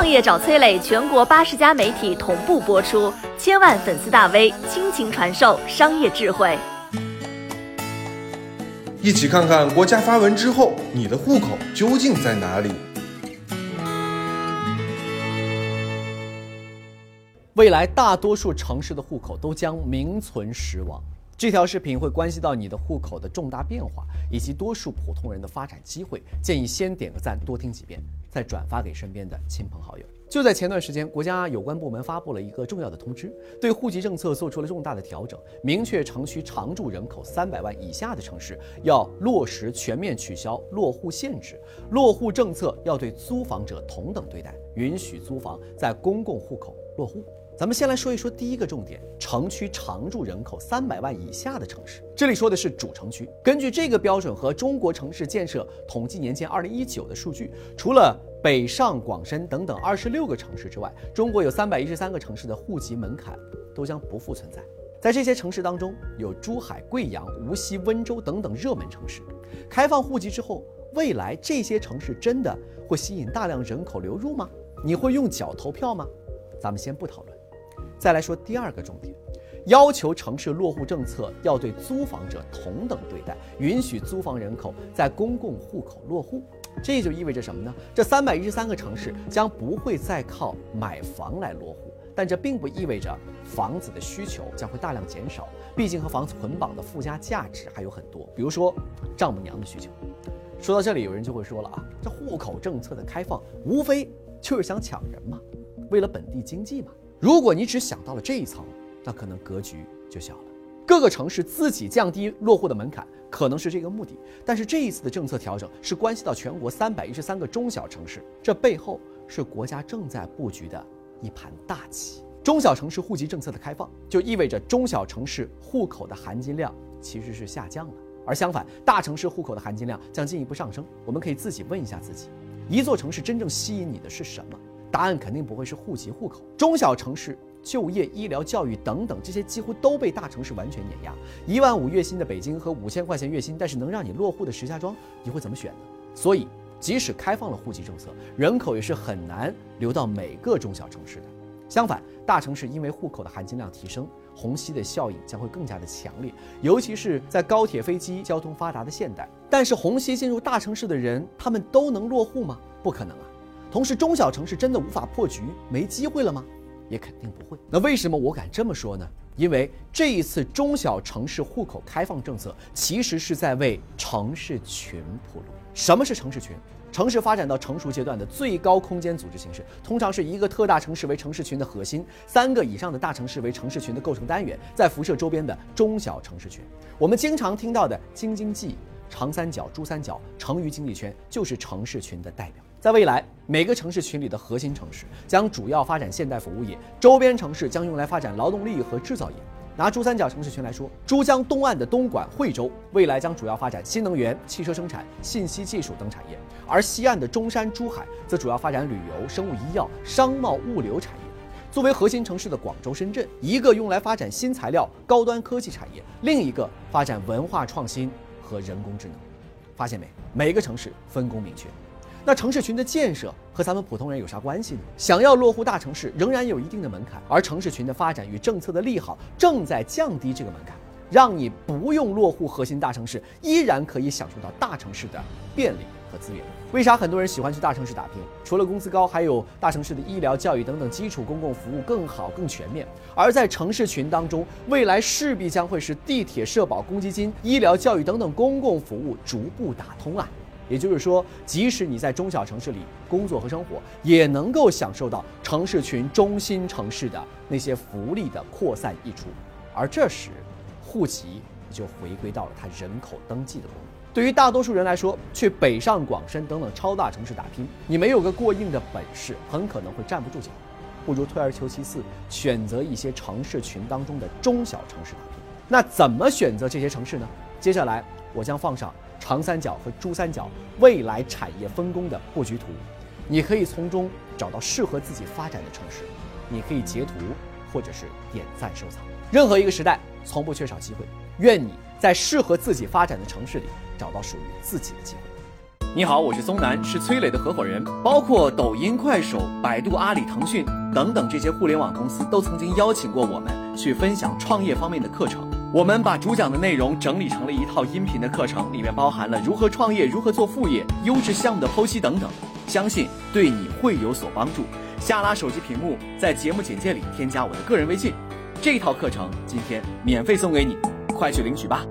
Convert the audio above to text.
创业找崔磊，全国八十家媒体同步播出，千万粉丝大 V 倾情传授商业智慧。一起看看国家发文之后，你的户口究竟在哪里？未来大多数城市的户口都将名存实亡。这条视频会关系到你的户口的重大变化，以及多数普通人的发展机会。建议先点个赞，多听几遍，再转发给身边的亲朋好友。就在前段时间，国家有关部门发布了一个重要的通知，对户籍政策做出了重大的调整，明确城区常住人口三百万以下的城市要落实全面取消落户限制，落户政策要对租房者同等对待，允许租房在公共户口落户。咱们先来说一说第一个重点：城区常住人口三百万以下的城市。这里说的是主城区。根据这个标准和中国城市建设统计年鉴二零一九的数据，除了北上广深等等二十六个城市之外，中国有三百一十三个城市的户籍门槛都将不复存在。在这些城市当中，有珠海、贵阳、无锡、温州等等热门城市。开放户籍之后，未来这些城市真的会吸引大量人口流入吗？你会用脚投票吗？咱们先不讨论。再来说第二个重点，要求城市落户政策要对租房者同等对待，允许租房人口在公共户口落户。这就意味着什么呢？这三百一十三个城市将不会再靠买房来落户，但这并不意味着房子的需求将会大量减少。毕竟和房子捆绑的附加价值还有很多，比如说丈母娘的需求。说到这里，有人就会说了啊，这户口政策的开放无非就是想抢人嘛，为了本地经济嘛。如果你只想到了这一层，那可能格局就小了。各个城市自己降低落户的门槛，可能是这个目的。但是这一次的政策调整是关系到全国三百一十三个中小城市，这背后是国家正在布局的一盘大棋。中小城市户籍政策的开放，就意味着中小城市户口的含金量其实是下降了，而相反，大城市户口的含金量将进一步上升。我们可以自己问一下自己：一座城市真正吸引你的是什么？答案肯定不会是户籍户口，中小城市就业、医疗、教育等等，这些几乎都被大城市完全碾压。一万五月薪的北京和五千块钱月薪，但是能让你落户的石家庄，你会怎么选呢？所以，即使开放了户籍政策，人口也是很难流到每个中小城市的。相反，大城市因为户口的含金量提升，虹吸的效应将会更加的强烈，尤其是在高铁、飞机交通发达的现代。但是，虹吸进入大城市的人，他们都能落户吗？不可能啊。同时，中小城市真的无法破局、没机会了吗？也肯定不会。那为什么我敢这么说呢？因为这一次中小城市户口开放政策，其实是在为城市群铺路。什么是城市群？城市发展到成熟阶段的最高空间组织形式，通常是一个特大城市为城市群的核心，三个以上的大城市为城市群的构成单元，再辐射周边的中小城市群。我们经常听到的京津冀、长三角、珠三角、成渝经济圈，就是城市群的代表。在未来，每个城市群里的核心城市将主要发展现代服务业，周边城市将用来发展劳动力和制造业。拿珠三角城市群来说，珠江东岸的东莞、惠州未来将主要发展新能源、汽车生产、信息技术等产业，而西岸的中山、珠海则主要发展旅游、生物医药、商贸物流产业。作为核心城市的广州、深圳，一个用来发展新材料、高端科技产业，另一个发展文化创新和人工智能。发现没？每个城市分工明确。那城市群的建设和咱们普通人有啥关系呢？想要落户大城市，仍然有一定的门槛，而城市群的发展与政策的利好正在降低这个门槛，让你不用落户核心大城市，依然可以享受到大城市的便利和资源。为啥很多人喜欢去大城市打拼？除了工资高，还有大城市的医疗、教育等等基础公共服务更好、更全面。而在城市群当中，未来势必将会是地铁、社保、公积金、医疗、教育等等公共服务逐步打通啊。也就是说，即使你在中小城市里工作和生活，也能够享受到城市群中心城市的那些福利的扩散溢出，而这时，户籍就回归到了它人口登记的功能。对于大多数人来说，去北上广深等等超大城市打拼，你没有个过硬的本事，很可能会站不住脚，不如退而求其次，选择一些城市群当中的中小城市打拼。那怎么选择这些城市呢？接下来我将放上。长三角和珠三角未来产业分工的布局图，你可以从中找到适合自己发展的城市。你可以截图或者是点赞收藏。任何一个时代从不缺少机会，愿你在适合自己发展的城市里找到属于自己的机会。你好，我是松南，是崔磊的合伙人。包括抖音、快手、百度、阿里、腾讯等等这些互联网公司，都曾经邀请过我们去分享创业方面的课程。我们把主讲的内容整理成了一套音频的课程，里面包含了如何创业、如何做副业、优质项目的剖析等等，相信对你会有所帮助。下拉手机屏幕，在节目简介里添加我的个人微信，这套课程今天免费送给你，快去领取吧。